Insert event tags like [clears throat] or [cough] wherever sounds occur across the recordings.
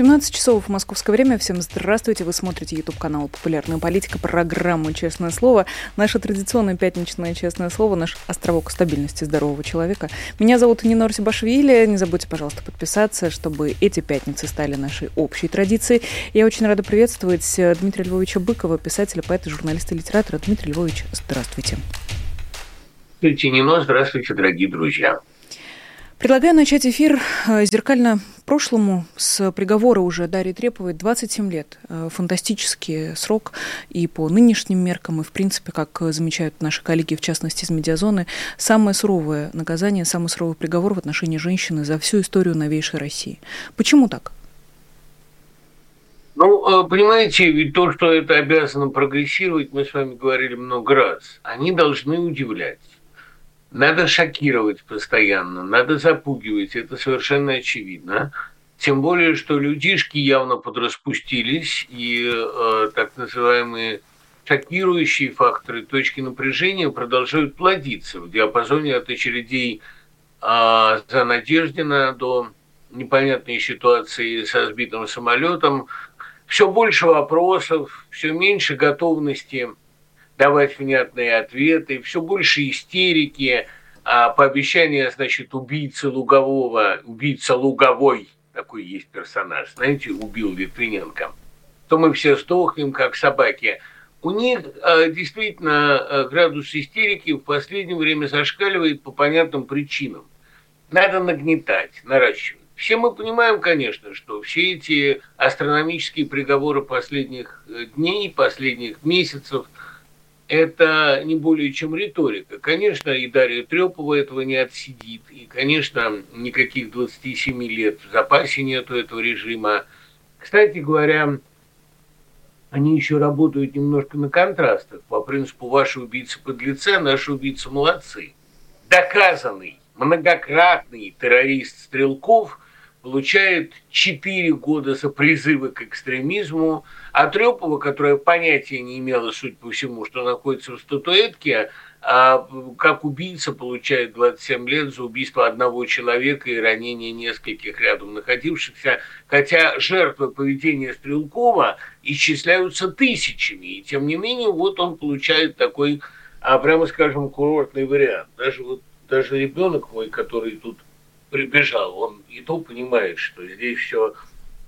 17 часов в московское время. Всем здравствуйте. Вы смотрите YouTube канал «Популярная политика», программу «Честное слово». Наше традиционное пятничное «Честное слово», наш островок стабильности здорового человека. Меня зовут Нина Рсибашвили. Не забудьте, пожалуйста, подписаться, чтобы эти пятницы стали нашей общей традицией. Я очень рада приветствовать Дмитрия Львовича Быкова, писателя, поэта, журналиста и литератора. Дмитрий Львович, здравствуйте. Здравствуйте, Нино. Здравствуйте, дорогие друзья. Предлагаю начать эфир э, зеркально прошлому с приговора уже Дарьи Треповой 27 лет. Э, фантастический срок и по нынешним меркам, и в принципе, как замечают наши коллеги, в частности из медиазоны, самое суровое наказание, самый суровый приговор в отношении женщины за всю историю новейшей России. Почему так? Ну, э, понимаете, ведь то, что это обязано прогрессировать, мы с вами говорили много раз, они должны удивлять. Надо шокировать постоянно, надо запугивать, это совершенно очевидно. Тем более, что людишки явно подраспустились, и э, так называемые шокирующие факторы точки напряжения продолжают плодиться в диапазоне от очередей э, за Надеждина до непонятной ситуации со сбитым самолетом. Все больше вопросов, все меньше готовности давать внятные ответы, все больше истерики, а пообещание, значит, убийцы Лугового, убийца Луговой, такой есть персонаж, знаете, убил Литвиненко, то мы все сдохнем, как собаки. У них э, действительно э, градус истерики в последнее время зашкаливает по понятным причинам. Надо нагнетать, наращивать. Все мы понимаем, конечно, что все эти астрономические приговоры последних э, дней, последних месяцев – это не более чем риторика. Конечно, и Дарья Трепова этого не отсидит, и, конечно, никаких 27 лет в запасе нету этого режима. Кстати говоря, они еще работают немножко на контрастах. По принципу «ваши убийцы подлецы, а наши убийцы молодцы». Доказанный, многократный террорист Стрелков – получает 4 года за призывы к экстремизму, а Трепова, которая понятия не имела, суть по всему, что находится в статуэтке, а как убийца получает 27 лет за убийство одного человека и ранение нескольких рядом находившихся, хотя жертвы поведения Стрелкова исчисляются тысячами, и тем не менее вот он получает такой, а, прямо скажем, курортный вариант. Даже вот даже ребенок мой, который тут прибежал, он и то понимает, что здесь все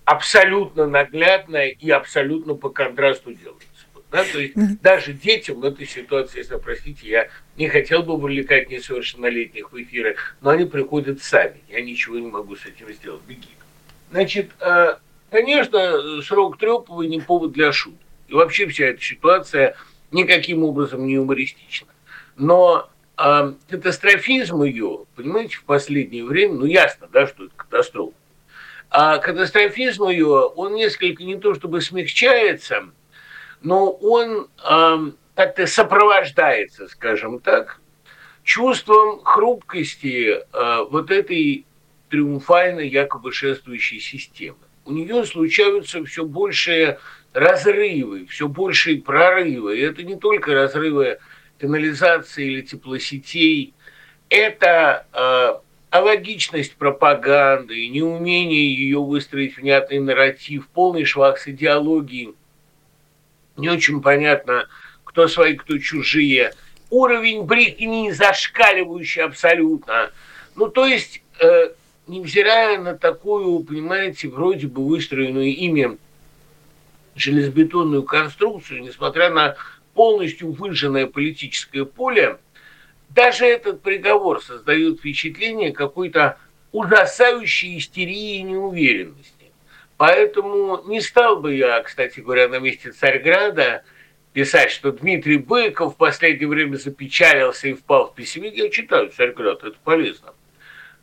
абсолютно наглядно и абсолютно по контрасту делается. Да? То есть даже детям в этой ситуации, если простите, я не хотел бы вовлекать несовершеннолетних в эфиры, но они приходят сами. Я ничего не могу с этим сделать. Беги. Значит, э, конечно, срок Трепова не повод для шуток. И вообще вся эта ситуация никаким образом не юмористична. Но а катастрофизм ее, понимаете, в последнее время, ну ясно, да, что это катастрофа, а катастрофизм ее, он несколько не то чтобы смягчается, но он э, как-то сопровождается, скажем так, чувством хрупкости э, вот этой триумфальной якобы шествующей системы. У нее случаются все большие разрывы, все большие прорывы. И это не только разрывы канализации или теплосетей, это э, алогичность пропаганды, неумение ее выстроить внятный нарратив, полный швах с идеологией, не очень понятно, кто свои, кто чужие, уровень брехни зашкаливающий абсолютно. Ну, то есть, э, невзирая на такую, понимаете, вроде бы выстроенную ими железобетонную конструкцию, несмотря на полностью выжженное политическое поле, даже этот приговор создает впечатление какой-то ужасающей истерии и неуверенности. Поэтому не стал бы я, кстати говоря, на месте Царьграда писать, что Дмитрий Быков в последнее время запечалился и впал в пессимизм. Я читаю Царьград, это полезно.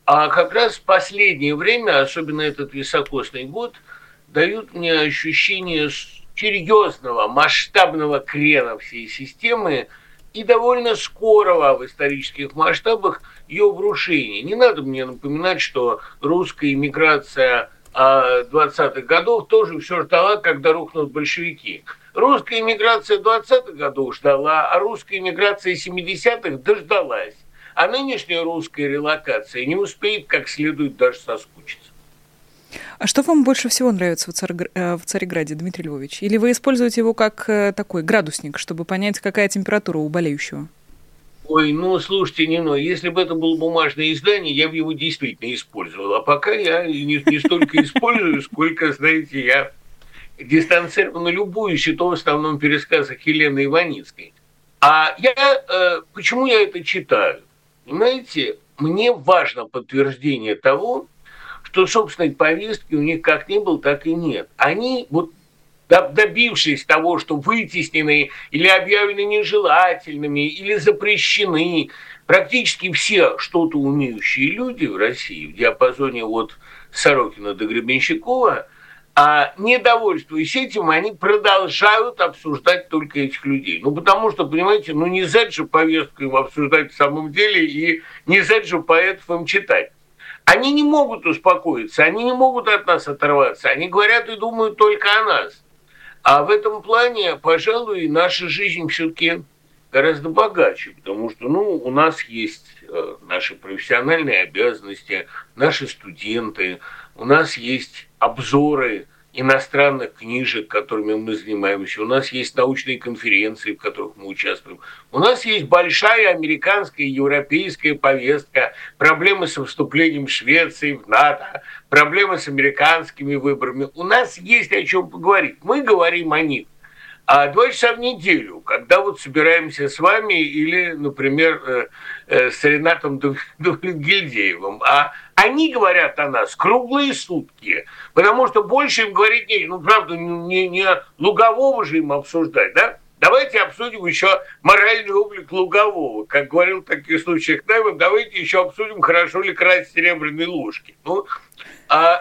А как раз в последнее время, особенно этот високосный год, дают мне ощущение серьезного, масштабного крена всей системы и довольно скорого в исторических масштабах ее обрушения. Не надо мне напоминать, что русская иммиграция 20-х годов тоже все ждала, когда рухнут большевики. Русская иммиграция 20-х годов ждала, а русская иммиграция 70-х дождалась. А нынешняя русская релокация не успеет как следует даже соскучиться. А что вам больше всего нравится в, Царь, э, в Цареграде, Дмитрий Львович? Или вы используете его как э, такой градусник, чтобы понять, какая температура у болеющего? Ой, ну, слушайте, не ну, если бы это было бумажное издание, я бы его действительно использовал. А пока я не, не столько использую, сколько, знаете, я дистанцированно любуюсь, и то в основном пересказах Елены Иваницкой. А я, э, почему я это читаю? Понимаете, мне важно подтверждение того, что собственной повестки у них как не было, так и нет. Они вот добившись того, что вытеснены или объявлены нежелательными, или запрещены, практически все что-то умеющие люди в России в диапазоне от Сорокина до Гребенщикова, а недовольствуясь этим, они продолжают обсуждать только этих людей. Ну, потому что, понимаете, ну не зать же повестку им обсуждать в самом деле, и не зать же поэтов им читать. Они не могут успокоиться, они не могут от нас оторваться, они говорят и думают только о нас – а в этом плане, пожалуй, наша жизнь все-таки гораздо богаче, потому что ну, у нас есть э, наши профессиональные обязанности, наши студенты, у нас есть обзоры иностранных книжек, которыми мы занимаемся. У нас есть научные конференции, в которых мы участвуем. У нас есть большая американская и европейская повестка, проблемы со вступлением Швеции в НАТО, проблемы с американскими выборами. У нас есть о чем поговорить. Мы говорим о них. А два часа в неделю, когда вот собираемся с вами или, например, э, с Ренатом Гильдеевым, а они говорят о нас круглые сутки, потому что больше им говорить не, ну, правда, не, не Лугового же им обсуждать, да? Давайте обсудим еще моральный облик Лугового. Как говорил в таких случаях Найман, давайте еще обсудим, хорошо ли красть серебряные ложки. Ну,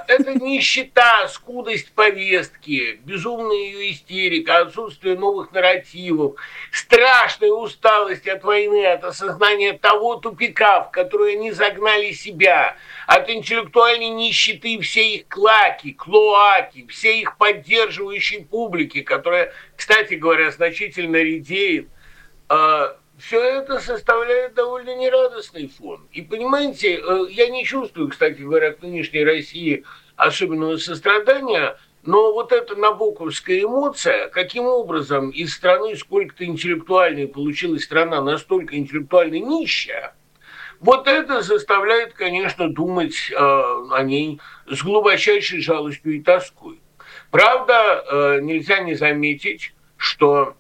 это нищета, скудость повестки, безумная ее истерика, отсутствие новых нарративов, страшная усталость от войны, от осознания того тупика, в который они загнали себя, от интеллектуальной нищеты всей их клаки, клоаки, всей их поддерживающей публики, которая, кстати говоря, значительно редеет, а, все это составляет довольно нерадостный фон. И понимаете, э, я не чувствую, кстати говоря, к нынешней России особенного сострадания, но вот эта набоковская эмоция, каким образом из страны сколько-то интеллектуальной получилась страна настолько интеллектуально нищая, вот это заставляет, конечно, думать э, о ней с глубочайшей жалостью и тоской. Правда, э, нельзя не заметить, что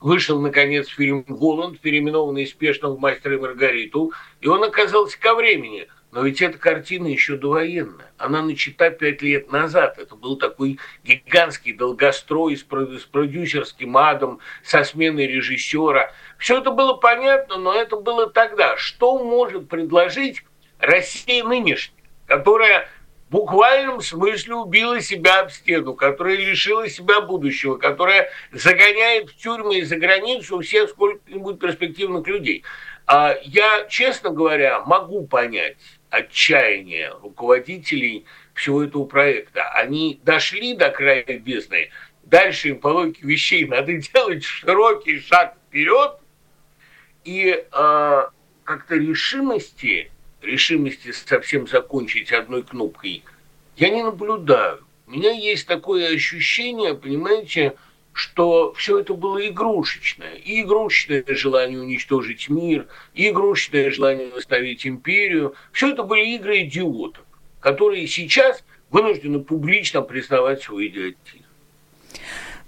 вышел, наконец, фильм «Голланд», переименованный спешно в «Мастера и Маргариту», и он оказался ко времени. Но ведь эта картина еще довоенная. Она начата пять лет назад. Это был такой гигантский долгострой с продюсерским адом, со сменой режиссера. Все это было понятно, но это было тогда. Что может предложить Россия нынешняя, которая в буквальном смысле убила себя об стену, которая лишила себя будущего, которая загоняет в тюрьмы и за границу всех сколько-нибудь перспективных людей. А я, честно говоря, могу понять отчаяние руководителей всего этого проекта. Они дошли до края бездны, дальше им по логике вещей надо [laughs] делать широкий шаг вперед, и э, как-то решимости решимости совсем закончить одной кнопкой, я не наблюдаю. У меня есть такое ощущение, понимаете, что все это было игрушечное. И игрушечное желание уничтожить мир, и игрушечное желание восстановить империю. Все это были игры идиотов, которые сейчас вынуждены публично признавать свой идиотизм.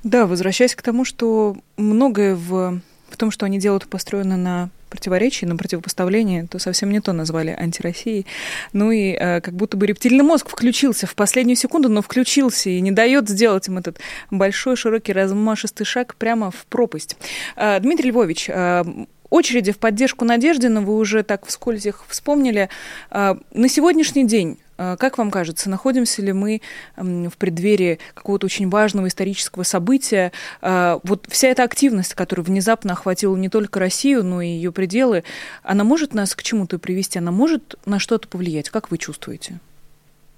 Да, возвращаясь к тому, что многое в, в том, что они делают, построено на противоречий, на противопоставление, то совсем не то назвали антироссией. Ну и э, как будто бы рептильный мозг включился в последнюю секунду, но включился и не дает сделать им этот большой, широкий, размашистый шаг прямо в пропасть. Э, Дмитрий Львович, э, очереди в поддержку Надеждина вы уже так вскользь их вспомнили. Э, на сегодняшний день как вам кажется, находимся ли мы в преддверии какого-то очень важного исторического события? А, вот вся эта активность, которая внезапно охватила не только Россию, но и ее пределы, она может нас к чему-то привести, она может на что-то повлиять? Как вы чувствуете?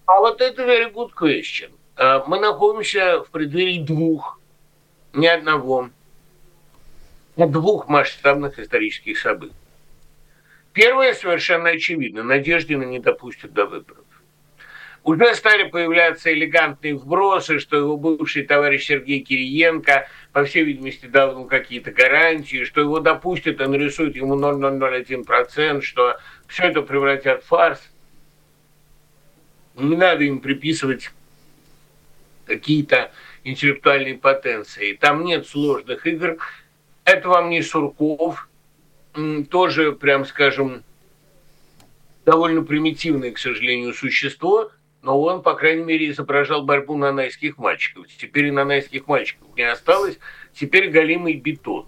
А вот это very good question. А, мы находимся в преддверии двух, не одного, а двух масштабных исторических событий. Первое совершенно очевидно. Надеждина не допустят до выборов. Уже стали появляться элегантные вбросы, что его бывший товарищ Сергей Кириенко, по всей видимости, дал ему какие-то гарантии, что его допустят и нарисуют ему 0,001%, что все это превратят в фарс. Не надо им приписывать какие-то интеллектуальные потенции. Там нет сложных игр. Это вам не Сурков, тоже, прям скажем, довольно примитивное, к сожалению, существо, но он, по крайней мере, изображал борьбу нанайских мальчиков. Теперь и нанайских мальчиков не осталось, теперь галимый бетон.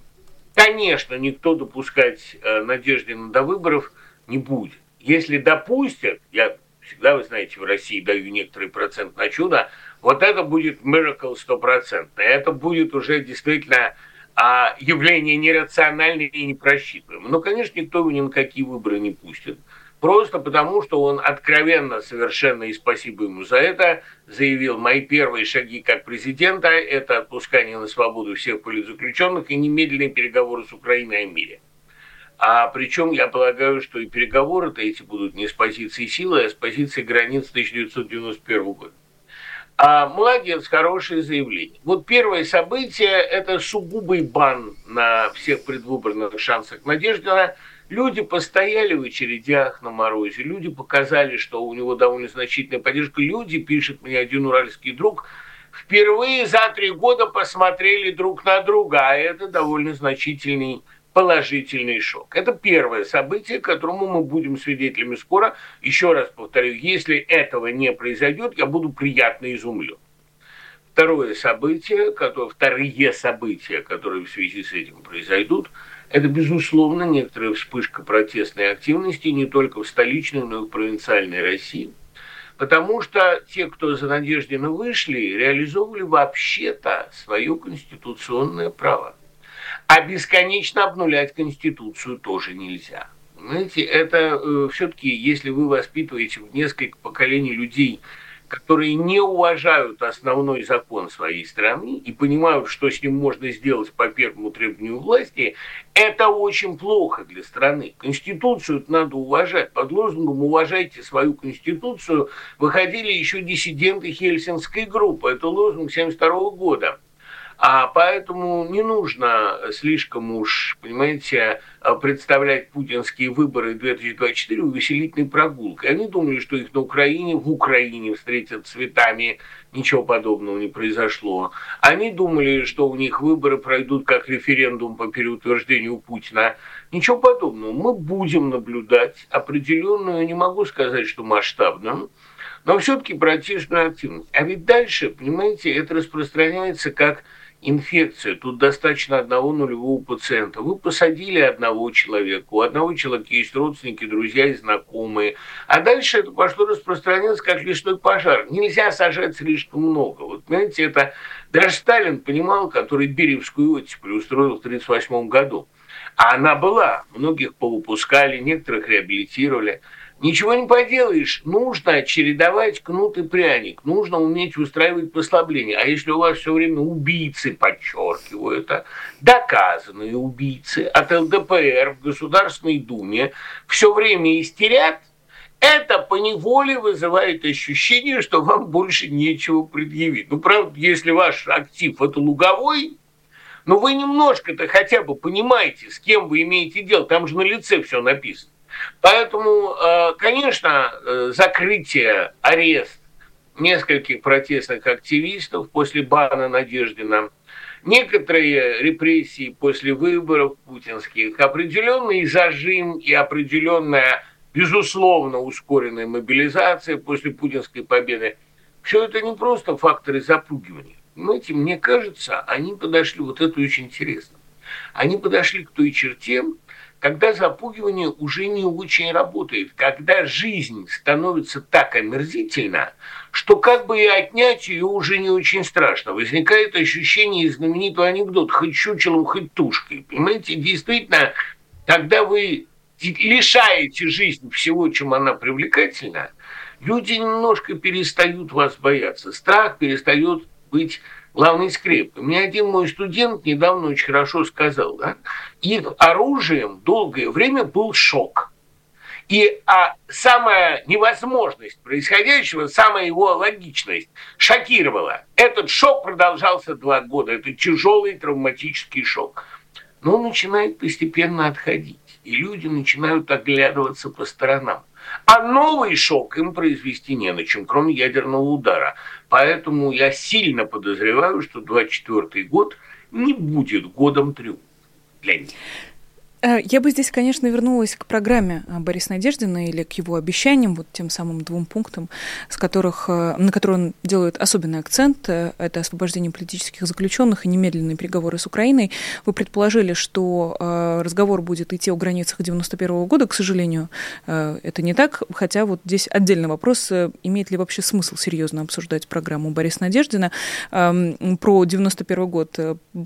Конечно, никто допускать э, Надеждина до выборов не будет. Если допустят, я всегда, вы знаете, в России даю некоторый процент на чудо, вот это будет miracle стопроцентный. Это будет уже действительно а, явление нерациональное и непросчитываемое. Но, конечно, никто его ни на какие выборы не пустит. Просто потому, что он откровенно, совершенно, и спасибо ему за это, заявил, мои первые шаги как президента – это отпускание на свободу всех политзаключенных и немедленные переговоры с Украиной о мире. А причем я полагаю, что и переговоры-то эти будут не с позиции силы, а с позиции границ 1991 года. А, молодец, хорошее заявление. Вот первое событие – это сугубый бан на всех предвыборных шансах Надеждина. Люди постояли в очередях на морозе, люди показали, что у него довольно значительная поддержка. Люди, пишет мне один уральский друг, впервые за три года посмотрели друг на друга, а это довольно значительный положительный шок. Это первое событие, которому мы будем свидетелями скоро. Еще раз повторю, если этого не произойдет, я буду приятно изумлен. Второе событие, которое, вторые события, которые в связи с этим произойдут, это, безусловно, некоторая вспышка протестной активности не только в столичной, но и в провинциальной России. Потому что те, кто за Надеждина вышли, реализовывали вообще-то свое конституционное право. А бесконечно обнулять Конституцию тоже нельзя. Знаете, это э, все-таки, если вы воспитываете в несколько поколений людей, которые не уважают основной закон своей страны и понимают, что с ним можно сделать по первому требованию власти, это очень плохо для страны. Конституцию надо уважать. Под лозунгом «уважайте свою Конституцию» выходили еще диссиденты Хельсинской группы. Это лозунг 1972 года. А поэтому не нужно слишком уж, понимаете, представлять путинские выборы 2024 увеселительной прогулкой. Они думали, что их на Украине, в Украине встретят цветами, ничего подобного не произошло. Они думали, что у них выборы пройдут как референдум по переутверждению Путина. Ничего подобного. Мы будем наблюдать определенную, не могу сказать, что масштабную, но все-таки протестную активность. А ведь дальше, понимаете, это распространяется как инфекция, тут достаточно одного нулевого пациента. Вы посадили одного человека, у одного человека есть родственники, друзья и знакомые. А дальше это пошло распространяться как лесной пожар. Нельзя сажать слишком много. Вот, понимаете, это даже Сталин понимал, который Беревскую оттепель устроил в 1938 году. А она была. Многих повыпускали, некоторых реабилитировали. Ничего не поделаешь, нужно чередовать кнут и пряник, нужно уметь устраивать послабления. А если у вас все время убийцы, подчеркиваю это, доказанные убийцы от ЛДПР в Государственной Думе все время истерят, это поневоле вызывает ощущение, что вам больше нечего предъявить. Ну, правда, если ваш актив – это луговой, но вы немножко-то хотя бы понимаете, с кем вы имеете дело. Там же на лице все написано. Поэтому, э, конечно, э, закрытие, арест нескольких протестных активистов после бана Надеждина, некоторые репрессии после выборов путинских, определенный зажим и определенная, безусловно, ускоренная мобилизация после путинской победы, все это не просто факторы запугивания. Понимаете, мне кажется, они подошли, вот это очень интересно, они подошли к той черте, когда запугивание уже не очень работает, когда жизнь становится так омерзительна, что как бы и отнять ее уже не очень страшно. Возникает ощущение знаменитого анекдота «хоть чучелом, хоть тушкой». Понимаете, действительно, когда вы лишаете жизнь всего, чем она привлекательна, люди немножко перестают вас бояться. Страх перестает быть главной скрепкой. Мне один мой студент недавно очень хорошо сказал, да, их оружием долгое время был шок. И а самая невозможность происходящего, самая его логичность шокировала. Этот шок продолжался два года. Это тяжелый травматический шок. Но он начинает постепенно отходить. И люди начинают оглядываться по сторонам. А новый шок им произвести не на чем, кроме ядерного удара. Поэтому я сильно подозреваю, что 24 год не будет годом триумфа для них. Э, я бы здесь, конечно, вернулась к программе э, Бориса Надеждина или к его обещаниям, вот тем самым двум пунктам, с которых, э, на которые он делает особенный акцент. Это освобождение политических заключенных и немедленные переговоры с Украиной. Вы предположили, что разговор будет идти о границах 91 года. К сожалению, это не так. Хотя вот здесь отдельный вопрос, имеет ли вообще смысл серьезно обсуждать программу Бориса Надеждина. Эм, про 91 год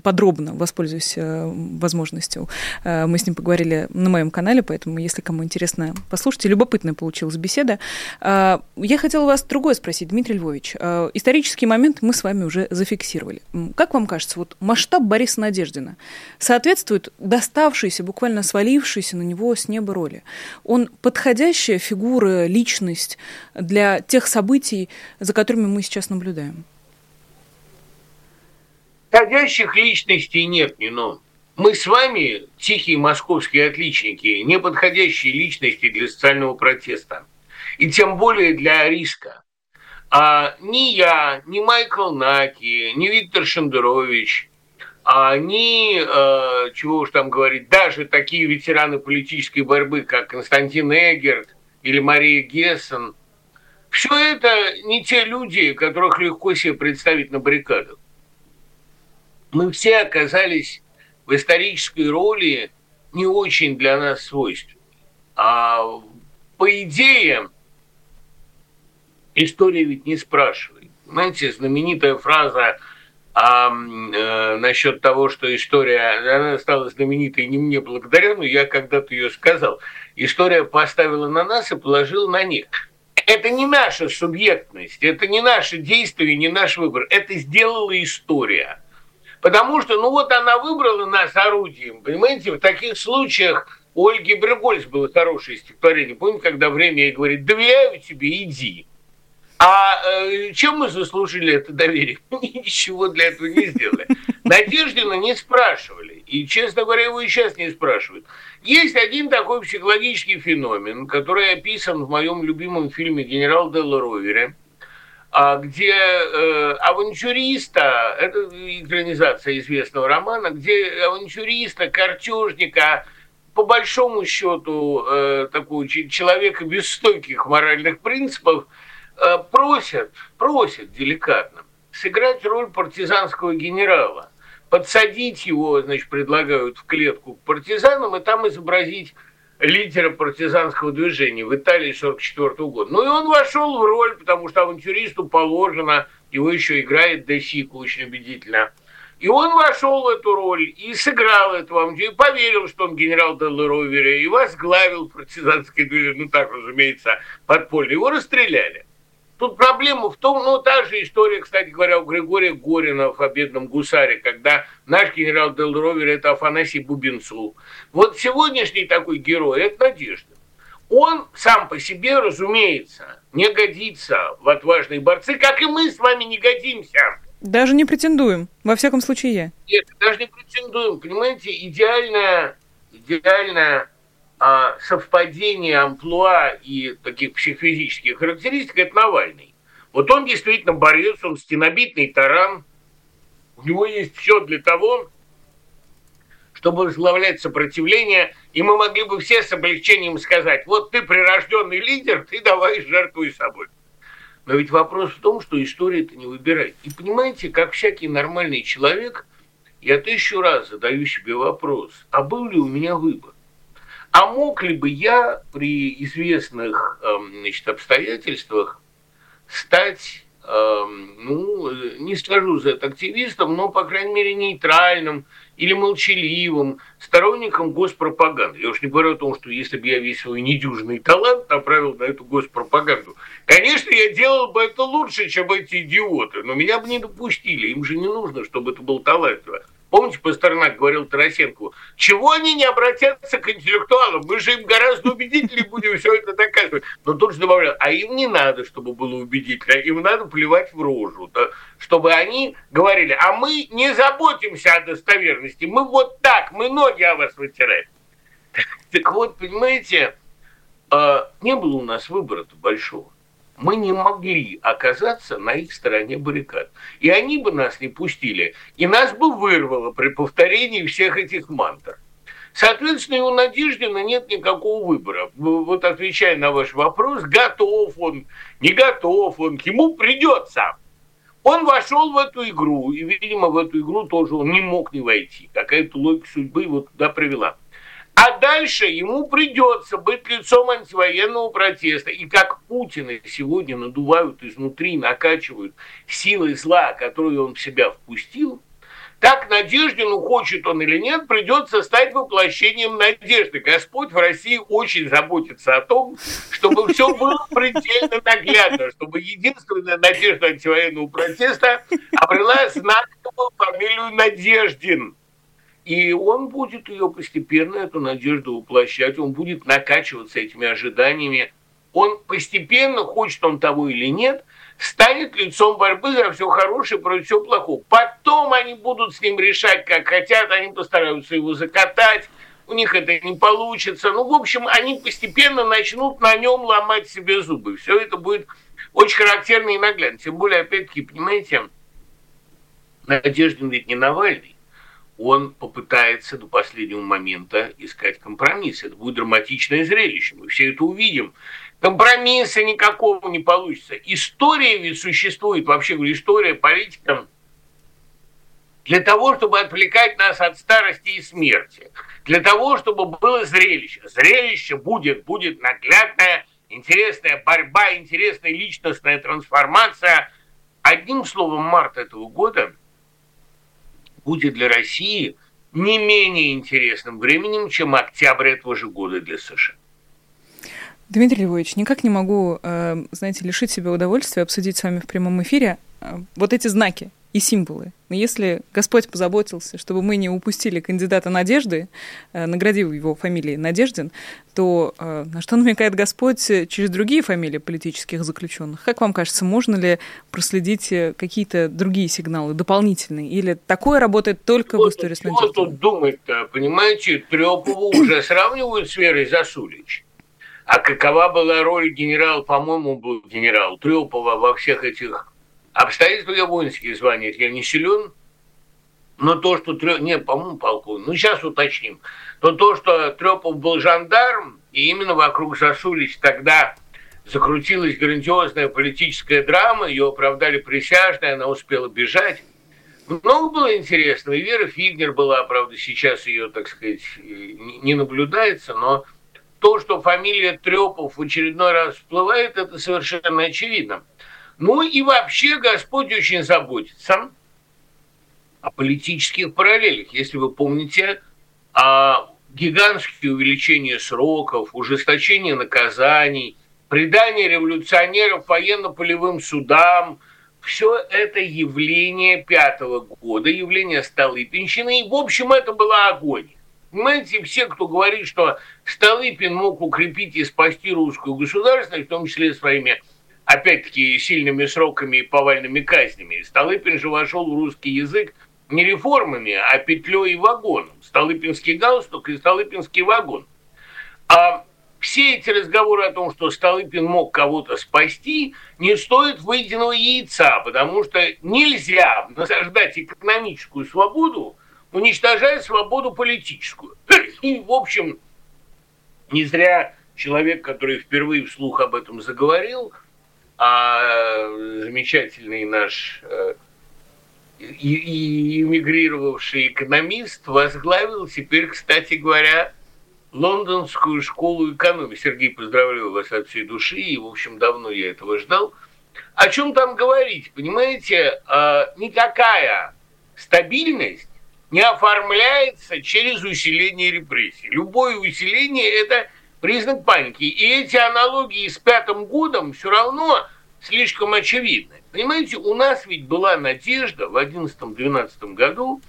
подробно воспользуюсь возможностью. Мы с ним поговорили на моем канале, поэтому, если кому интересно, послушайте. Любопытная получилась беседа. А, я хотела вас другое спросить, Дмитрий Львович. А, исторический момент мы с вами уже зафиксировали. Как вам кажется, вот масштаб Бориса Надеждина соответствует доставшейся, буквально свалившейся на него с неба роли? Он подходящая фигура, личность для тех событий, за которыми мы сейчас наблюдаем? Подходящих личностей нет, не но. Мы с вами, тихие московские отличники, неподходящие личности для социального протеста. И тем более для риска. А ни я, ни Майкл Наки, ни Виктор Шендерович, а ни, э, чего уж там говорить, даже такие ветераны политической борьбы, как Константин Эгерт или Мария Гессен, все это не те люди, которых легко себе представить на баррикадах. Мы все оказались в исторической роли не очень для нас свойственны. А по идее, история ведь не спрашивает. Знаете, знаменитая фраза а, э, насчет того, что история, она стала знаменитой не мне благодаря, но я когда-то ее сказал. История поставила на нас и положила на них. Это не наша субъектность, это не наше действие, не наш выбор. Это сделала история. Потому что, ну вот она выбрала нас орудием, понимаете, в таких случаях у Ольги Брегольц было хорошее стихотворение. Помните, когда время ей говорит, доверяю тебе, иди. А э, чем мы заслужили это доверие? [laughs] Ничего для этого не сделали. Надеждина не спрашивали. И, честно говоря, его и сейчас не спрашивают. Есть один такой психологический феномен, который описан в моем любимом фильме «Генерал Делла Ровере», а, где э, авантюриста, это экранизация известного романа, где авантюриста, картежника, по большому счету э, такого человека без стойких моральных принципов, э, просят, просят деликатно сыграть роль партизанского генерала, подсадить его, значит, предлагают в клетку к партизанам и там изобразить лидера партизанского движения в Италии 1944 года. Ну и он вошел в роль, потому что авантюристу положено, его еще играет Десико очень убедительно. И он вошел в эту роль и сыграл этого, и поверил, что он генерал Деллеровере, и возглавил партизанское движение, ну так, разумеется, подпольно. Его расстреляли. Тут проблема в том, ну, та же история, кстати говоря, у Григория Горина о бедном гусаре, когда наш генерал Дел Ровер – это Афанасий Бубенцу. Вот сегодняшний такой герой – это Надежда. Он сам по себе, разумеется, не годится в отважные борцы, как и мы с вами не годимся. Даже не претендуем. Во всяком случае, я. Нет, даже не претендуем. Понимаете, идеальная, идеальная совпадение амплуа и таких психофизических характеристик – это Навальный. Вот он действительно борец, он стенобитный таран, у него есть все для того, чтобы возглавлять сопротивление, и мы могли бы все с облегчением сказать, вот ты прирожденный лидер, ты давай жертвуй собой. Но ведь вопрос в том, что история это не выбирает. И понимаете, как всякий нормальный человек, я тысячу раз задаю себе вопрос, а был ли у меня выбор? А мог ли бы я при известных эм, значит, обстоятельствах стать э, Эм, ну, не скажу за это активистом, но, по крайней мере, нейтральным или молчаливым сторонником госпропаганды. Я уж не говорю о том, что если бы я весь свой недюжный талант направил на эту госпропаганду, конечно, я делал бы это лучше, чем эти идиоты, но меня бы не допустили, им же не нужно, чтобы это был талантливо. Помните, Пастернак говорил Тарасенкову, чего они не обратятся к интеллектуалам? Мы же им гораздо убедительнее будем все это доказывать. Но тут же добавлял, а им не надо, чтобы было убедительно, им надо плевать в рожу, да? чтобы они говорили, а мы не заботимся о достоверности, мы вот так, мы ноги о вас вытираем. Так вот, понимаете, а, не было у нас выбора-то большого мы не могли оказаться на их стороне баррикад. И они бы нас не пустили, и нас бы вырвало при повторении всех этих мантр. Соответственно, и у Надеждина нет никакого выбора. Вот отвечая на ваш вопрос, готов он, не готов он, к ему придется. Он вошел в эту игру, и, видимо, в эту игру тоже он не мог не войти. Какая-то логика судьбы его туда привела. А дальше ему придется быть лицом антивоенного протеста. И как Путина сегодня надувают изнутри, накачивают силой зла, которую он в себя впустил, так Надеждину, хочет он или нет, придется стать воплощением надежды. Господь в России очень заботится о том, чтобы все было предельно наглядно, чтобы единственная надежда антивоенного протеста обрела знаковую фамилию Надеждин. И он будет ее постепенно, эту надежду воплощать, он будет накачиваться этими ожиданиями. Он постепенно, хочет он того или нет, станет лицом борьбы за все хорошее против всего плохого. Потом они будут с ним решать, как хотят, они постараются его закатать, у них это не получится. Ну, в общем, они постепенно начнут на нем ломать себе зубы. Все это будет очень характерно и наглядно. Тем более, опять-таки, понимаете, Надеждин ведь не Навальный он попытается до последнего момента искать компромисс. Это будет драматичное зрелище, мы все это увидим. Компромисса никакого не получится. История ведь существует, вообще говорю, история, политика, для того, чтобы отвлекать нас от старости и смерти, для того, чтобы было зрелище. Зрелище будет, будет наглядная, интересная борьба, интересная личностная трансформация. Одним словом, март этого года – будет для России не менее интересным временем, чем октябрь этого же года для США. Дмитрий Львович, никак не могу, э, знаете, лишить себя удовольствия обсудить с вами в прямом эфире э, вот эти знаки и символы. Но если Господь позаботился, чтобы мы не упустили кандидата Надежды, э, наградив его фамилией Надеждин, то э, на что намекает Господь через другие фамилии политических заключенных? Как вам кажется, можно ли проследить э, какие-то другие сигналы, дополнительные? Или такое работает только вот, в истории с Надеждой? Тут думать-то? Понимаете, Трёпову уже сравнивают с Верой Засулич. А какова была роль генерала, по-моему, был генерал Трёпова во всех этих Обстоятельства я воинские звания, я не силен, но то, что Трёпов, нет, по-моему, полковник, ну сейчас уточним, но то, что Трепов был жандарм, и именно вокруг Засулич тогда закрутилась грандиозная политическая драма, ее оправдали присяжные, она успела бежать. Много было интересного. И Вера Фигнер была, правда, сейчас ее, так сказать, не наблюдается, но то, что фамилия Трепов в очередной раз всплывает, это совершенно очевидно. Ну и вообще Господь очень заботится о политических параллелях. Если вы помните, о гигантские увеличения сроков, ужесточение наказаний, предание революционеров военно-полевым судам, все это явление пятого года, явление Столыпинщины, и, в общем, это была огонь. Понимаете, все, кто говорит, что Столыпин мог укрепить и спасти русскую государственность, в том числе своими опять-таки, сильными сроками и повальными казнями. Столыпин же вошел в русский язык не реформами, а петлей и вагоном. Столыпинский галстук и Столыпинский вагон. А все эти разговоры о том, что Столыпин мог кого-то спасти, не стоят выеденного яйца, потому что нельзя насаждать экономическую свободу, уничтожая свободу политическую. [clears throat] И, в общем, не зря человек, который впервые вслух об этом заговорил – а замечательный наш э, и, эмигрировавший экономист возглавил теперь, кстати говоря, лондонскую школу экономии. Сергей, поздравляю вас от всей души, и, в общем, давно я этого ждал. о чем там говорить, понимаете, а, никакая стабильность не оформляется через усиление репрессий. Любое усиление – это признак паники. И эти аналогии с пятым годом все равно слишком очевидны. Понимаете, у нас ведь была надежда в 2011-2012 году,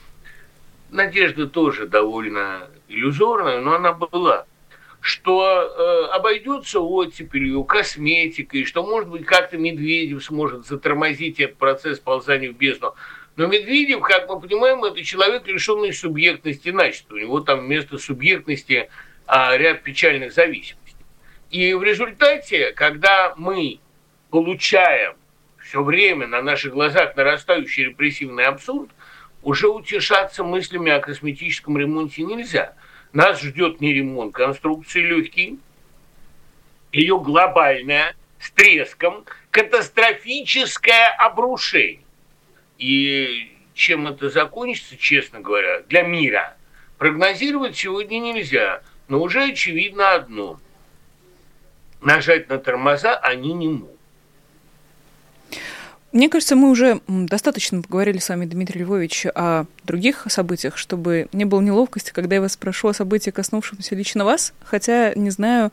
надежда тоже довольно иллюзорная, но она была, что э, обойдется оттепелью, косметикой, что, может быть, как-то Медведев сможет затормозить этот процесс ползания в бездну. Но Медведев, как мы понимаем, это человек, лишенный субъектности начисто. У него там вместо субъектности ряд печальных зависимостей. И в результате, когда мы получаем все время на наших глазах нарастающий репрессивный абсурд, уже утешаться мыслями о косметическом ремонте нельзя. Нас ждет не ремонт конструкции легкий, ее глобальное, с треском, катастрофическое обрушение. И чем это закончится, честно говоря, для мира, прогнозировать сегодня нельзя. Но уже очевидно одно. Нажать на тормоза они не могут. Мне кажется, мы уже достаточно поговорили с вами, Дмитрий Львович, о других событиях, чтобы не было неловкости, когда я вас спрошу о событии, коснувшемся лично вас, хотя не знаю,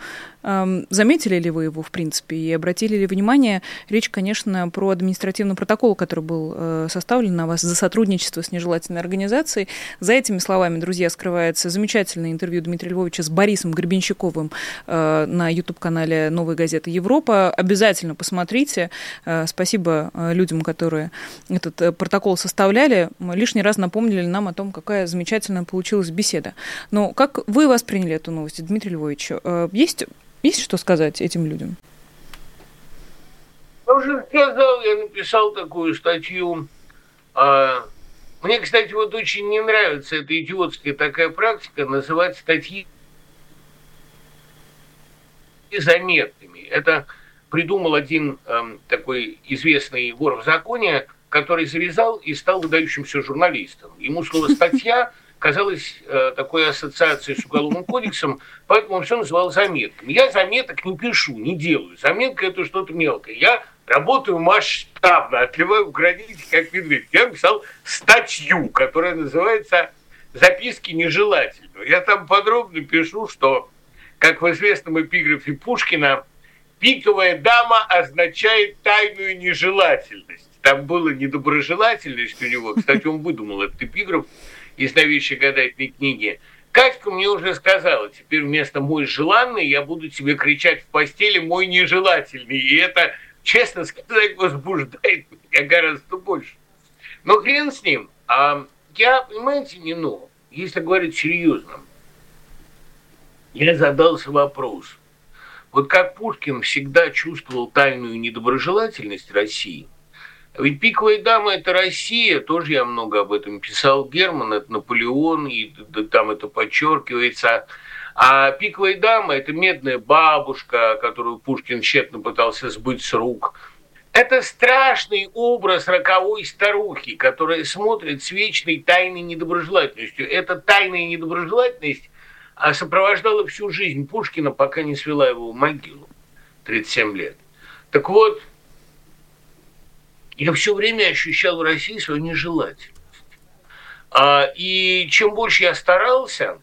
заметили ли вы его, в принципе, и обратили ли внимание. Речь, конечно, про административный протокол, который был э, составлен на вас за сотрудничество с нежелательной организацией. За этими словами, друзья, скрывается замечательное интервью Дмитрия Львовича с Борисом Гребенщиковым э, на YouTube-канале «Новой газеты Европа». Обязательно посмотрите. Э, спасибо людям, которые этот протокол составляли. Лишний раз напомнили нам о том, какая замечательная получилась беседа. Но как вы восприняли эту новость, Дмитрий Львович? Есть есть что сказать этим людям? Я уже сказал, я написал такую статью. А, мне, кстати, вот очень не нравится эта идиотская такая практика называть статьи заметными. Это придумал один э, такой известный вор в законе, который завязал и стал выдающимся журналистом. Ему слово «статья» [laughs] казалось э, такой ассоциацией с Уголовным кодексом, поэтому он все называл заметками. Я заметок не пишу, не делаю. Заметка – это что-то мелкое. Я работаю масштабно, отливаю в границе, как медведь. Я написал статью, которая называется «Записки нежелательного». Я там подробно пишу, что, как в известном эпиграфе Пушкина, пиковая дама означает тайную нежелательность. Там была недоброжелательность у него. Кстати, он выдумал этот эпиграф из новейшей гадательной книги. Катька мне уже сказала, теперь вместо «мой желанный» я буду тебе кричать в постели «мой нежелательный». И это, честно сказать, возбуждает меня гораздо больше. Но хрен с ним. А я, понимаете, не ну, если говорить серьезно, я задался вопрос. Вот как Пушкин всегда чувствовал тайную недоброжелательность России – ведь пиковая дама – это Россия, тоже я много об этом писал. Герман – это Наполеон, и там это подчеркивается. А пиковая дама – это медная бабушка, которую Пушкин тщетно пытался сбыть с рук. Это страшный образ роковой старухи, которая смотрит с вечной тайной недоброжелательностью. Эта тайная недоброжелательность а, сопровождала всю жизнь Пушкина, пока не свела его в могилу. 37 лет. Так вот, я все время ощущал в России свою нежелательность. А, и чем больше я старался,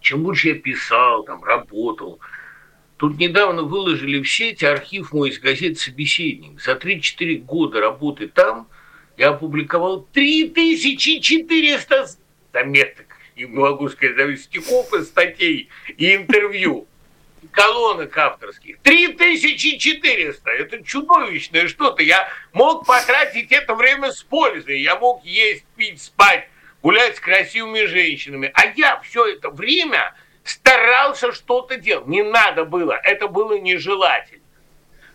чем больше я писал, там, работал, тут недавно выложили в сеть архив мой из газеты «Собеседник». За 3-4 года работы там я опубликовал 3400 заметок, и могу сказать, стихов и статей, и интервью колонок авторских. 3400! Это чудовищное что-то. Я мог потратить это время с пользой. Я мог есть, пить, спать, гулять с красивыми женщинами. А я все это время старался что-то делать. Не надо было. Это было нежелательно.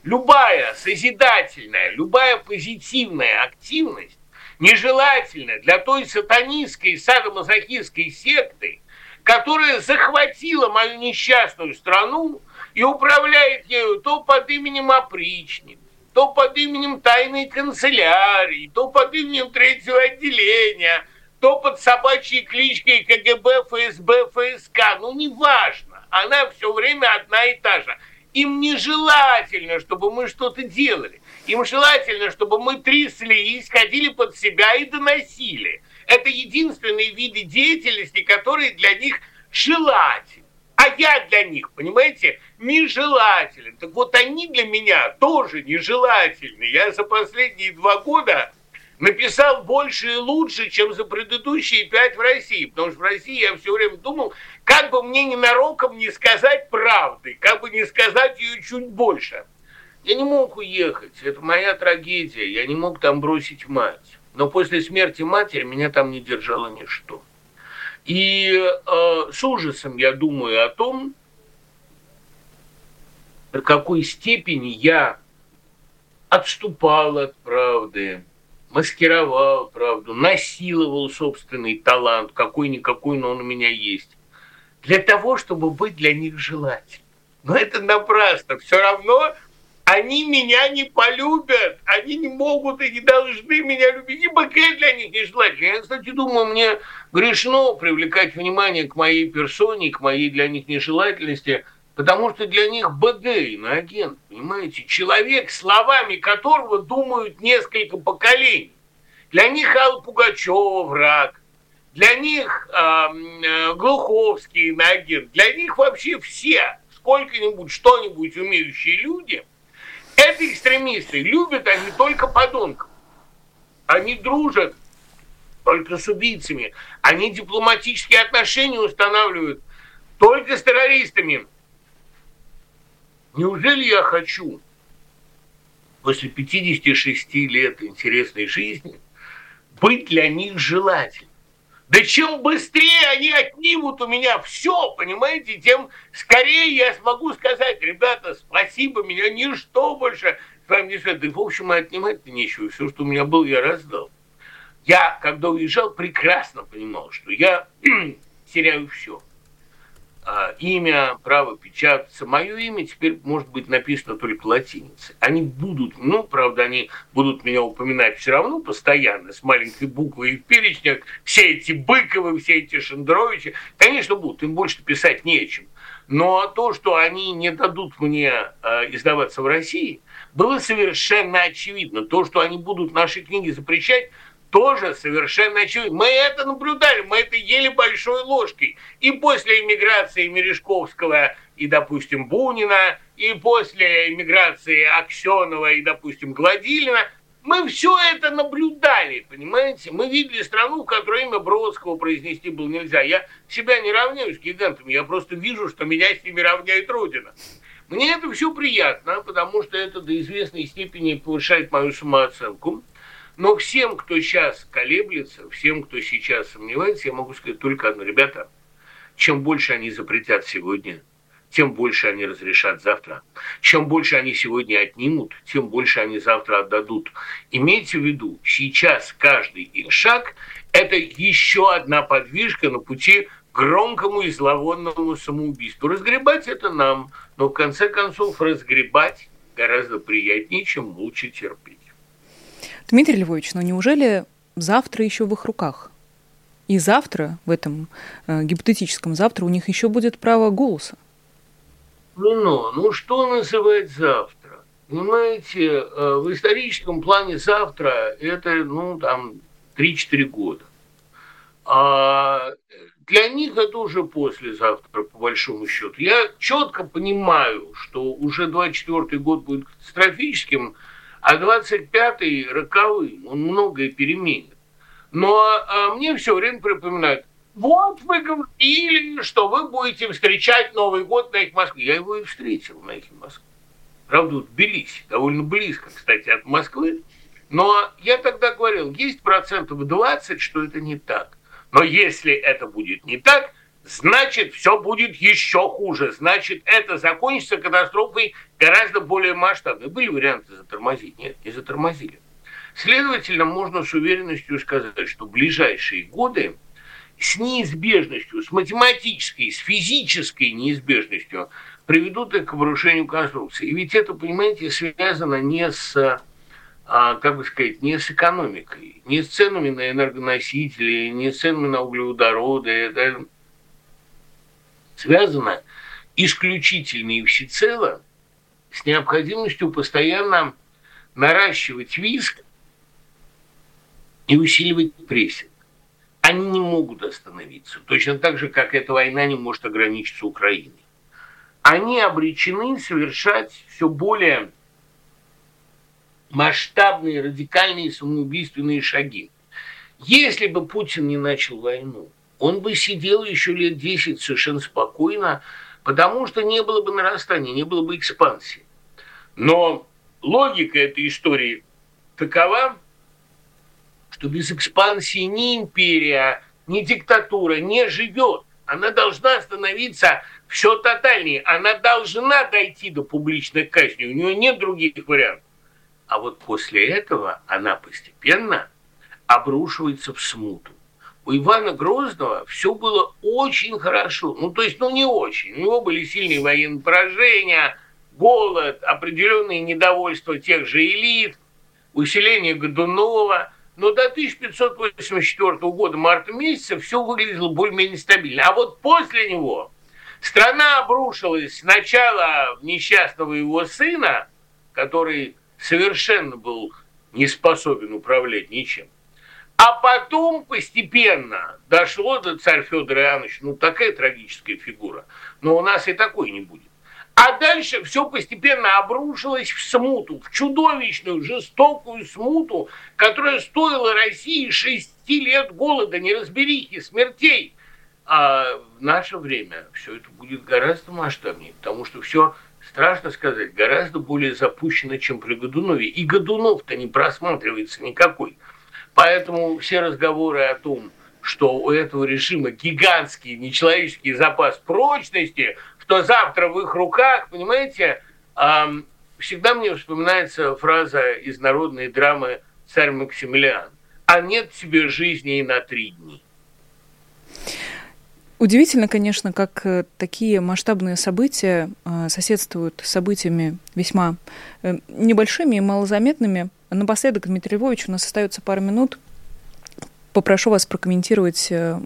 Любая созидательная, любая позитивная активность нежелательна для той сатанистской садомазохистской секты, которая захватила мою несчастную страну и управляет ею то под именем опричник, то под именем тайной канцелярии, то под именем третьего отделения, то под собачьей кличкой КГБ, ФСБ, ФСК. Ну, неважно. Она все время одна и та же. Им нежелательно, чтобы мы что-то делали. Им желательно, чтобы мы тряслись, ходили под себя и доносили. Это единственные виды деятельности, которые для них желательны. А я для них, понимаете, нежелателен. Так вот они для меня тоже нежелательны. Я за последние два года написал больше и лучше, чем за предыдущие пять в России. Потому что в России я все время думал, как бы мне ненароком не сказать правды, как бы не сказать ее чуть больше. Я не мог уехать, это моя трагедия, я не мог там бросить мать. Но после смерти матери меня там не держало ничто. И э, с ужасом я думаю о том, до какой степени я отступал от правды, маскировал правду, насиловал собственный талант, какой-никакой, но он у меня есть, для того, чтобы быть для них желательным. Но это напрасно. Все равно они меня не полюбят, они не могут и не должны меня любить, ибо я для них нежелательно. Я, кстати, думаю, мне грешно привлекать внимание к моей персоне, к моей для них нежелательности, потому что для них БГ, иноагент, понимаете, человек, словами которого думают несколько поколений. Для них Алла Пугачева враг, для них э, Глуховский иноагент, для них вообще все сколько-нибудь, что-нибудь умеющие люди – это экстремисты. Любят они только подонков. Они дружат только с убийцами. Они дипломатические отношения устанавливают только с террористами. Неужели я хочу после 56 лет интересной жизни быть для них желательным? Да чем быстрее они отнимут у меня все, понимаете, тем скорее я смогу сказать, ребята, спасибо, меня ничто больше с вами не связано. Да, в общем, отнимать-то нечего, все, что у меня было, я раздал. Я, когда уезжал, прекрасно понимал, что я [clears throat] теряю все – имя, право печататься. Мое имя теперь может быть написано только латиницей. Они будут, ну, правда, они будут меня упоминать все равно постоянно, с маленькой буквой и в перечнях. Все эти Быковы, все эти Шендеровичи, конечно, будут, им больше писать нечем. Но то, что они не дадут мне э, издаваться в России, было совершенно очевидно. То, что они будут наши книги запрещать, тоже совершенно очевидно. Мы это наблюдали, мы это ели большой ложкой. И после иммиграции Мережковского и, допустим, Бунина, и после иммиграции Аксенова и, допустим, Гладилина, мы все это наблюдали, понимаете? Мы видели страну, в которой имя Бродского произнести было нельзя. Я себя не равняю с гигантами, я просто вижу, что меня с ними равняет Родина. Мне это все приятно, потому что это до известной степени повышает мою самооценку. Но всем, кто сейчас колеблется, всем, кто сейчас сомневается, я могу сказать только одно. Ребята, чем больше они запретят сегодня, тем больше они разрешат завтра. Чем больше они сегодня отнимут, тем больше они завтра отдадут. Имейте в виду, сейчас каждый их шаг – это еще одна подвижка на пути громкому и зловонному самоубийству. Разгребать это нам, но в конце концов разгребать гораздо приятнее, чем молча терпеть. Дмитрий Львович, но неужели завтра еще в их руках? И завтра, в этом э, гипотетическом завтра, у них еще будет право голоса? Ну, ну, ну что называть завтра? Понимаете, э, в историческом плане завтра это, ну, там, 3-4 года. А для них это уже послезавтра, по большому счету. Я четко понимаю, что уже 24 год будет катастрофическим, а 25-й роковым, он многое переменит. Но а, мне все время припоминают, вот вы говорили, что вы будете встречать Новый год на их Москве. Я его и встретил на их Москве. Правда, в Тбилиси, довольно близко, кстати, от Москвы. Но я тогда говорил, есть процентов 20, что это не так. Но если это будет не так, значит, все будет еще хуже. Значит, это закончится катастрофой гораздо более масштабной. Были варианты затормозить? Нет, не затормозили. Следовательно, можно с уверенностью сказать, что ближайшие годы с неизбежностью, с математической, с физической неизбежностью приведут к обрушению конструкции. И ведь это, понимаете, связано не с а, как бы сказать, не с экономикой, не с ценами на энергоносители, не с ценами на углеводороды. Это связано исключительно и всецело с необходимостью постоянно наращивать виск и усиливать прессинг. Они не могут остановиться, точно так же, как эта война не может ограничиться Украиной. Они обречены совершать все более масштабные, радикальные самоубийственные шаги. Если бы Путин не начал войну, он бы сидел еще лет 10 совершенно спокойно, потому что не было бы нарастания, не было бы экспансии. Но логика этой истории такова, что без экспансии ни империя, ни диктатура не живет. Она должна становиться все тотальнее. Она должна дойти до публичной казни. У нее нет других вариантов. А вот после этого она постепенно обрушивается в смуту. У Ивана Грозного все было очень хорошо. Ну, то есть, ну, не очень. У него были сильные военные поражения, голод, определенные недовольства тех же элит, усиление Годунова. Но до 1584 года, марта месяца, все выглядело более-менее стабильно. А вот после него страна обрушилась сначала в несчастного его сына, который совершенно был не способен управлять ничем. А потом постепенно дошло до царя Федора Иоанновича, ну такая трагическая фигура, но у нас и такой не будет. А дальше все постепенно обрушилось в смуту, в чудовищную, жестокую смуту, которая стоила России шести лет голода, неразберихи, смертей. А в наше время все это будет гораздо масштабнее, потому что все страшно сказать, гораздо более запущено, чем при Годунове. И Годунов-то не просматривается никакой. Поэтому все разговоры о том, что у этого режима гигантский нечеловеческий запас прочности, что завтра в их руках, понимаете, всегда мне вспоминается фраза из народной драмы «Царь Максимилиан». «А нет тебе жизни и на три дни». Удивительно, конечно, как э, такие масштабные события э, соседствуют с событиями весьма э, небольшими и малозаметными. Напоследок, Дмитрий Львович, у нас остается пара минут попрошу вас прокомментировать э,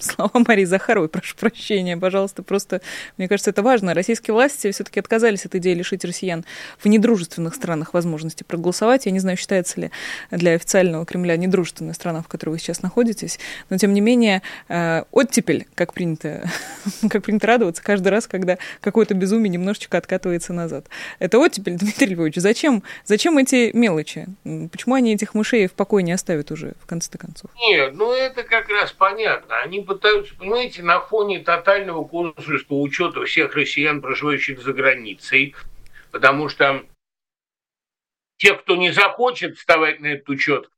слова Марии Захаровой. Прошу прощения, пожалуйста. Просто, мне кажется, это важно. Российские власти все-таки отказались от идеи лишить россиян в недружественных странах возможности проголосовать. Я не знаю, считается ли для официального Кремля недружественная страна, в которой вы сейчас находитесь. Но, тем не менее, э, оттепель, как принято, [laughs] как принято радоваться каждый раз, когда какое-то безумие немножечко откатывается назад. Это оттепель, [laughs] Дмитрий Львович. Зачем, зачем эти мелочи? Почему они этих мышей в покое не оставят уже, в конце концов? Концов. Нет, ну это как раз понятно. Они пытаются, понимаете, на фоне тотального консульства учета всех россиян, проживающих за границей, потому что те, кто не захочет вставать на этот учет,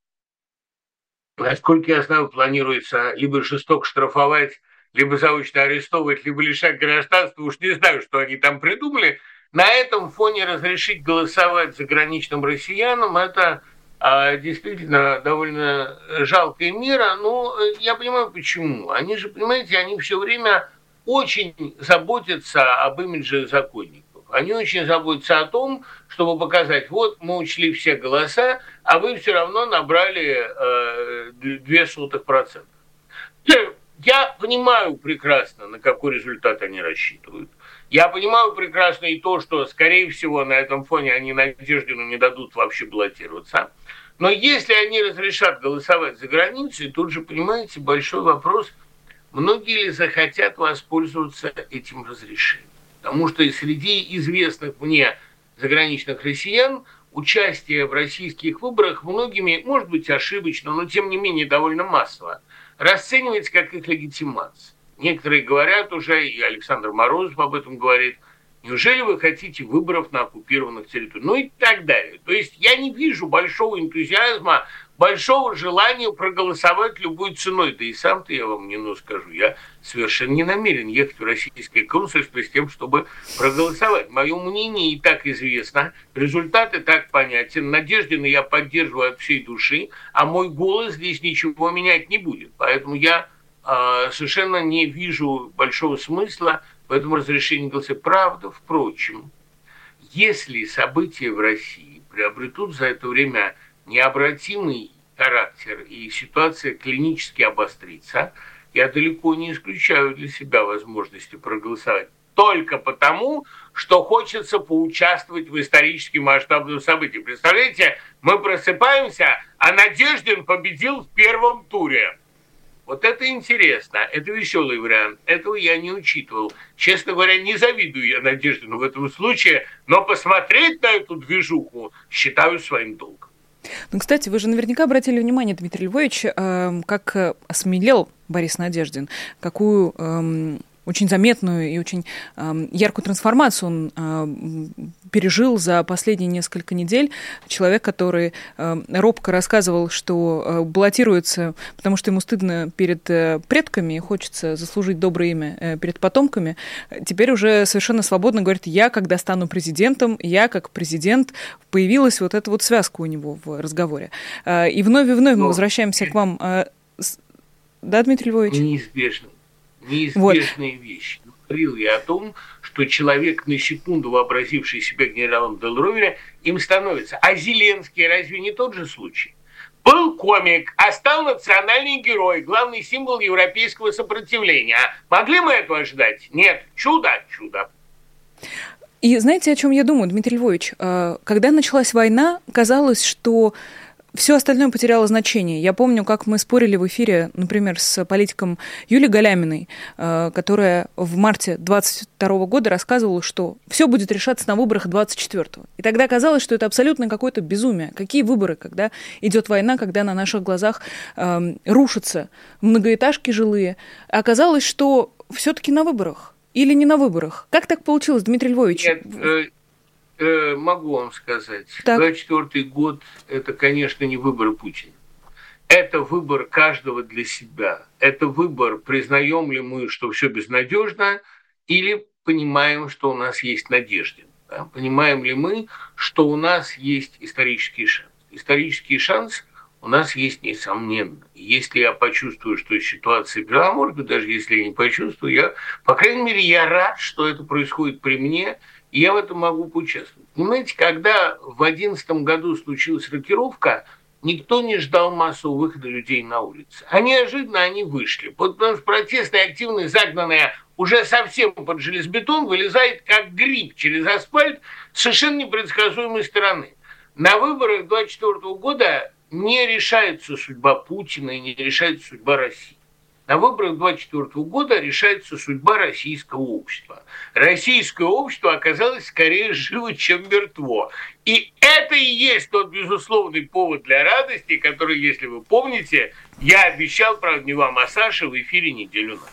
насколько я знаю, планируется либо жестоко штрафовать, либо заочно арестовывать, либо лишать гражданства. Уж не знаю, что они там придумали. На этом фоне разрешить голосовать заграничным россиянам – это действительно довольно жалкая мера, но э, я понимаю почему. Они же, понимаете, они все время очень заботятся об имидже законников. Они очень заботятся о том, чтобы показать, вот мы учли все голоса, а вы все равно набрали э, 2,5%. Я понимаю прекрасно, на какой результат они рассчитывают. Я понимаю прекрасно и то, что, скорее всего, на этом фоне они Надеждину не дадут вообще баллотироваться. Но если они разрешат голосовать за границей, тут же, понимаете, большой вопрос, многие ли захотят воспользоваться этим разрешением. Потому что среди известных мне заграничных россиян участие в российских выборах многими, может быть, ошибочно, но тем не менее довольно массово, расценивается как их легитимация. Некоторые говорят уже, и Александр Морозов об этом говорит – Неужели вы хотите выборов на оккупированных территориях? Ну и так далее. То есть я не вижу большого энтузиазма, большого желания проголосовать любой ценой. Да и сам-то я вам не ну скажу. Я совершенно не намерен ехать в российское консульство с тем, чтобы проголосовать. Мое мнение и так известно, результаты так понятен. Надеждина я поддерживаю от всей души, а мой голос здесь ничего менять не будет. Поэтому я э, совершенно не вижу большого смысла в этом разрешении голоса. Правда, впрочем, если события в России приобретут за это время необратимый характер и ситуация клинически обострится, я далеко не исключаю для себя возможности проголосовать только потому, что хочется поучаствовать в исторически масштабном событии. Представляете, мы просыпаемся, а Надеждин победил в первом туре. Вот это интересно, это веселый вариант. Этого я не учитывал. Честно говоря, не завидую я Надеждину в этом случае, но посмотреть на эту движуху считаю своим долгом. Ну, кстати, вы же наверняка обратили внимание, Дмитрий Львович, э, как осмелел Борис Надеждин, какую э, очень заметную и очень э, яркую трансформацию он э, пережил за последние несколько недель. Человек, который э, робко рассказывал, что э, баллотируется, потому что ему стыдно перед э, предками и хочется заслужить доброе имя э, перед потомками, теперь уже совершенно свободно говорит, я, когда стану президентом, я, как президент, появилась вот эта вот связка у него в разговоре. Э, и вновь и вновь мы возвращаемся к вам. Э, да, Дмитрий Львович? Неизбежно неизбежные вот. вещи. Говорил я о том, что человек, на секунду вообразивший себя генералом Делроверя, им становится. А Зеленский разве не тот же случай? Был комик, а стал национальный герой, главный символ европейского сопротивления. Могли мы этого ожидать? Нет. Чудо, чудо. И знаете, о чем я думаю, Дмитрий Львович? Э, когда началась война, казалось, что все остальное потеряло значение. Я помню, как мы спорили в эфире, например, с политиком Юлией Галяминой, э, которая в марте 22 года рассказывала, что все будет решаться на выборах 24-го. И тогда казалось, что это абсолютно какое-то безумие. Какие выборы, когда идет война, когда на наших глазах э, рушатся многоэтажки жилые. Оказалось, что все-таки на выборах. Или не на выборах? Как так получилось, Дмитрий Львович? Нет, э, могу вам сказать. Так. 24 год – это, конечно, не выбор Путина. Это выбор каждого для себя. Это выбор, признаем ли мы, что все безнадежно, или понимаем, что у нас есть надежда. Да? Понимаем ли мы, что у нас есть исторический шанс. Исторический шанс у нас есть несомненно. Если я почувствую, что ситуация быть, даже если я не почувствую, я, по крайней мере, я рад, что это происходит при мне – я в этом могу поучаствовать. Понимаете, когда в 2011 году случилась рокировка, никто не ждал массового выхода людей на улицы. А неожиданно они вышли. Потому что протестная активность, загнанная уже совсем под железобетон, вылезает как гриб через асфальт с совершенно непредсказуемой стороны. На выборах 2024 года не решается судьба Путина и не решается судьба России на выборах 24 года решается судьба российского общества. Российское общество оказалось скорее живо, чем мертво. И это и есть тот безусловный повод для радости, который, если вы помните, я обещал, правда, не вам, а Саше в эфире неделю назад.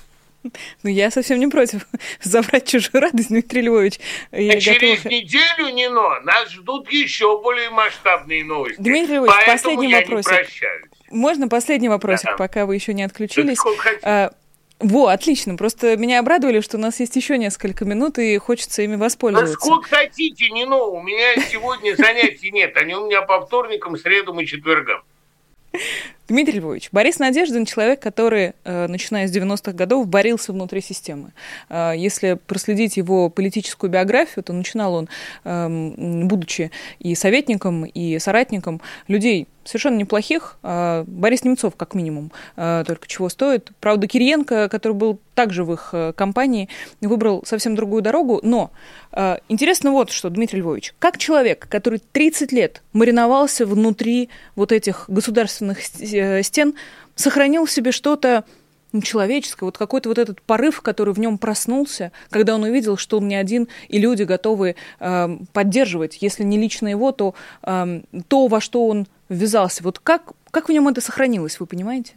Ну, я совсем не против [laughs] забрать чужую радость, Дмитрий Львович. Я а через готова... неделю, Нино, нас ждут еще более масштабные новости. Дмитрий Львович, Поэтому последний я вопрос. Не прощаюсь. Можно последний вопросик, да. пока вы еще не отключились? А, во, отлично. Просто меня обрадовали, что у нас есть еще несколько минут, и хочется ими воспользоваться. Да сколько хотите, не но. У меня сегодня занятий нет. Они у меня по вторникам, средам и четвергам. Дмитрий Львович, Борис Надеждин – человек, который, э, начиная с 90-х годов, борился внутри системы. Э, если проследить его политическую биографию, то начинал он, эм, будучи и советником, и соратником людей совершенно неплохих. А, Борис Немцов, как минимум, только чего стоит. Правда, Кириенко, который был также в их э, компании, выбрал совсем другую дорогу. Но интересно вот что, Дмитрий Львович, как человек, который 30 лет мариновался внутри вот этих государственных э, стен, сохранил в себе что-то человеческое, вот какой-то вот этот порыв, который в нем проснулся, когда он увидел, что он не один, и люди готовы э, поддерживать, если не лично его, то э, то, во что он ввязался. Вот как, как в нем это сохранилось, вы понимаете?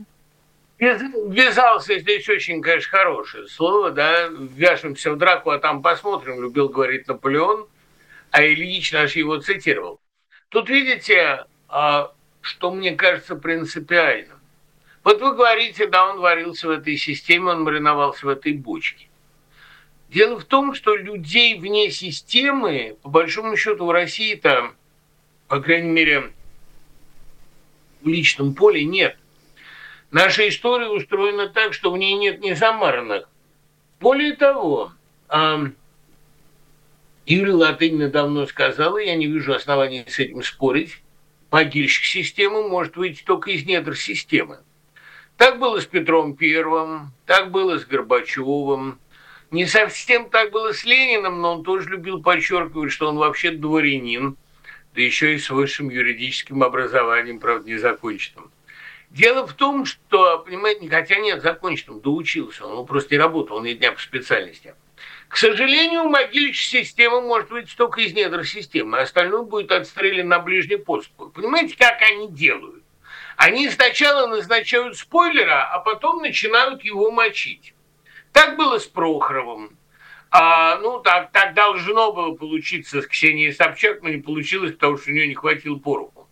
Ввязался здесь очень, конечно, хорошее слово, да, вяжемся в драку, а там посмотрим, любил говорить Наполеон, а Ильич наш его цитировал. Тут видите, а, что мне кажется принципиальным. Вот вы говорите, да, он варился в этой системе, он мариновался в этой бочке. Дело в том, что людей вне системы, по большому счету, в России-то, по крайней мере, в личном поле нет. Наша история устроена так, что в ней нет незамаранных. Более того, Юлия Латынина давно сказала, я не вижу оснований с этим спорить, могильщик системы может выйти только из недр системы. Так было с Петром Первым, так было с Горбачевым, Не совсем так было с Лениным, но он тоже любил подчеркивать, что он вообще дворянин, да еще и с высшим юридическим образованием, правда, незаконченным. Дело в том, что, понимаете, хотя нет, законченным, доучился, он просто не работал, он не дня по специальности. К сожалению, могильчая система может быть только из недр системы, а остальное будет отстрелян на ближний подступ. Понимаете, как они делают? Они сначала назначают спойлера, а потом начинают его мочить. Так было с Прохоровым. А, ну, так, так должно было получиться с Ксенией Собчак, но не получилось, потому что у нее не хватило пороху.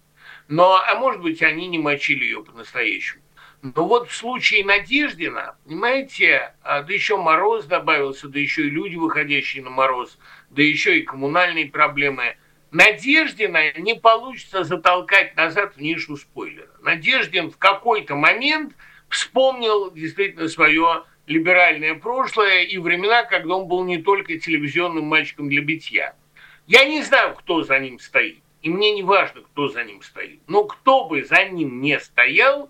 Но, а может быть, они не мочили ее по-настоящему. Но вот в случае Надеждина, понимаете, а, да еще мороз добавился, да еще и люди, выходящие на мороз, да еще и коммунальные проблемы. Надеждина не получится затолкать назад в нишу спойлера. Надеждин в какой-то момент вспомнил действительно свое либеральное прошлое и времена, когда он был не только телевизионным мальчиком для битья. Я не знаю, кто за ним стоит, и мне не важно, кто за ним стоит, но кто бы за ним не стоял,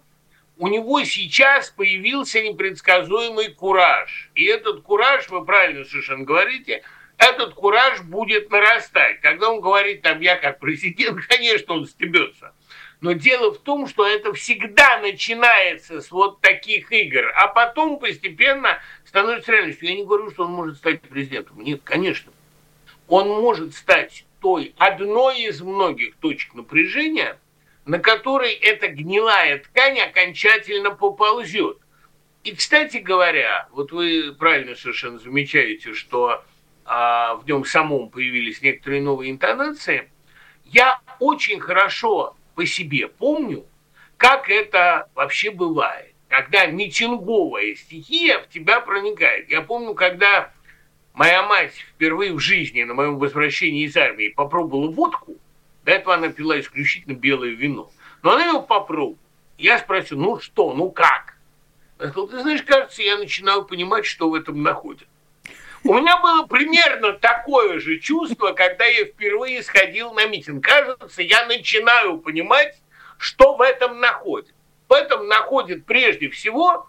у него сейчас появился непредсказуемый кураж. И этот кураж, вы правильно совершенно говорите, этот кураж будет нарастать. Когда он говорит, там, я как президент, [laughs] конечно, он стебется. Но дело в том, что это всегда начинается с вот таких игр, а потом постепенно становится реальностью. Я не говорю, что он может стать президентом. Нет, конечно. Он может стать той одной из многих точек напряжения, на которой эта гнилая ткань окончательно поползет. И, кстати говоря, вот вы правильно совершенно замечаете, что а, в нем самом появились некоторые новые интонации. Я очень хорошо по себе помню, как это вообще бывает, когда митинговая стихия в тебя проникает. Я помню, когда моя мать впервые в жизни на моем возвращении из армии попробовала водку, до этого она пила исключительно белое вино. Но она его попробовала. Я спросил, ну что, ну как? Она сказала, ты знаешь, кажется, я начинаю понимать, что в этом находят. У меня было примерно такое же чувство, когда я впервые сходил на митинг. Кажется, я начинаю понимать, что в этом находит. В этом находит прежде всего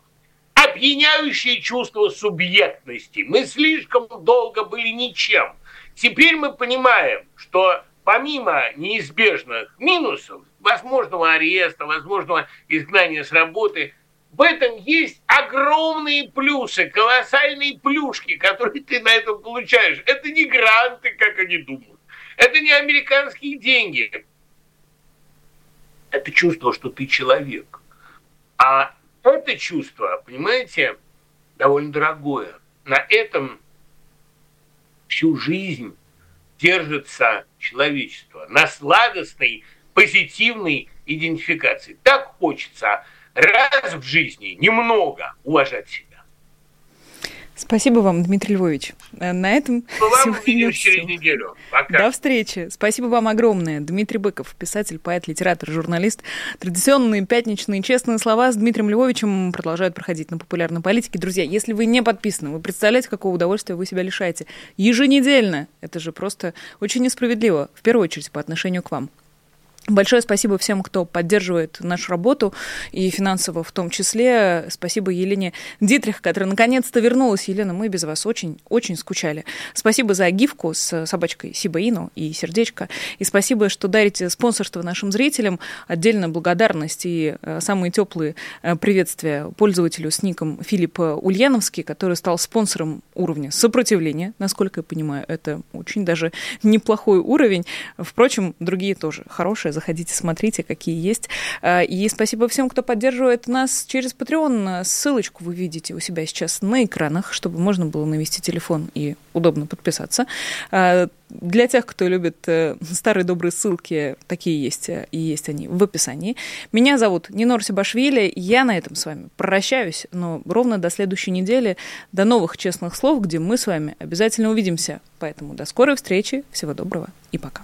опьяняющее чувство субъектности. Мы слишком долго были ничем. Теперь мы понимаем, что помимо неизбежных минусов, возможного ареста, возможного изгнания с работы – в этом есть огромные плюсы, колоссальные плюшки, которые ты на этом получаешь. Это не гранты, как они думают. Это не американские деньги. Это чувство, что ты человек. А это чувство, понимаете, довольно дорогое. На этом всю жизнь держится человечество. На сладостной, позитивной идентификации. Так хочется раз в жизни немного уважать. Спасибо вам, Дмитрий Львович. Э, на этом вам увидимся через неделю. Пока. До встречи. Спасибо вам огромное. Дмитрий Быков, писатель, поэт, литератор, журналист. Традиционные пятничные честные слова с Дмитрием Львовичем продолжают проходить на популярной политике. Друзья, если вы не подписаны, вы представляете, какого удовольствия вы себя лишаете? Еженедельно. Это же просто очень несправедливо. В первую очередь по отношению к вам. Большое спасибо всем, кто поддерживает нашу работу, и финансово в том числе. Спасибо Елене Дитрих, которая наконец-то вернулась. Елена, мы без вас очень-очень скучали. Спасибо за гифку с собачкой Сибаину и сердечко. И спасибо, что дарите спонсорство нашим зрителям. Отдельная благодарность и э, самые теплые э, приветствия пользователю с ником Филипп Ульяновский, который стал спонсором уровня сопротивления. Насколько я понимаю, это очень даже неплохой уровень. Впрочем, другие тоже хорошие Заходите, смотрите, какие есть. А, и спасибо всем, кто поддерживает нас через Patreon. Ссылочку вы видите у себя сейчас на экранах, чтобы можно было навести телефон и удобно подписаться. А, для тех, кто любит э, старые добрые ссылки, такие есть, э, и есть они в описании. Меня зовут Нинор Сибашвили. Я на этом с вами прощаюсь, но ровно до следующей недели, до новых честных слов, где мы с вами обязательно увидимся. Поэтому до скорой встречи, всего доброго и пока.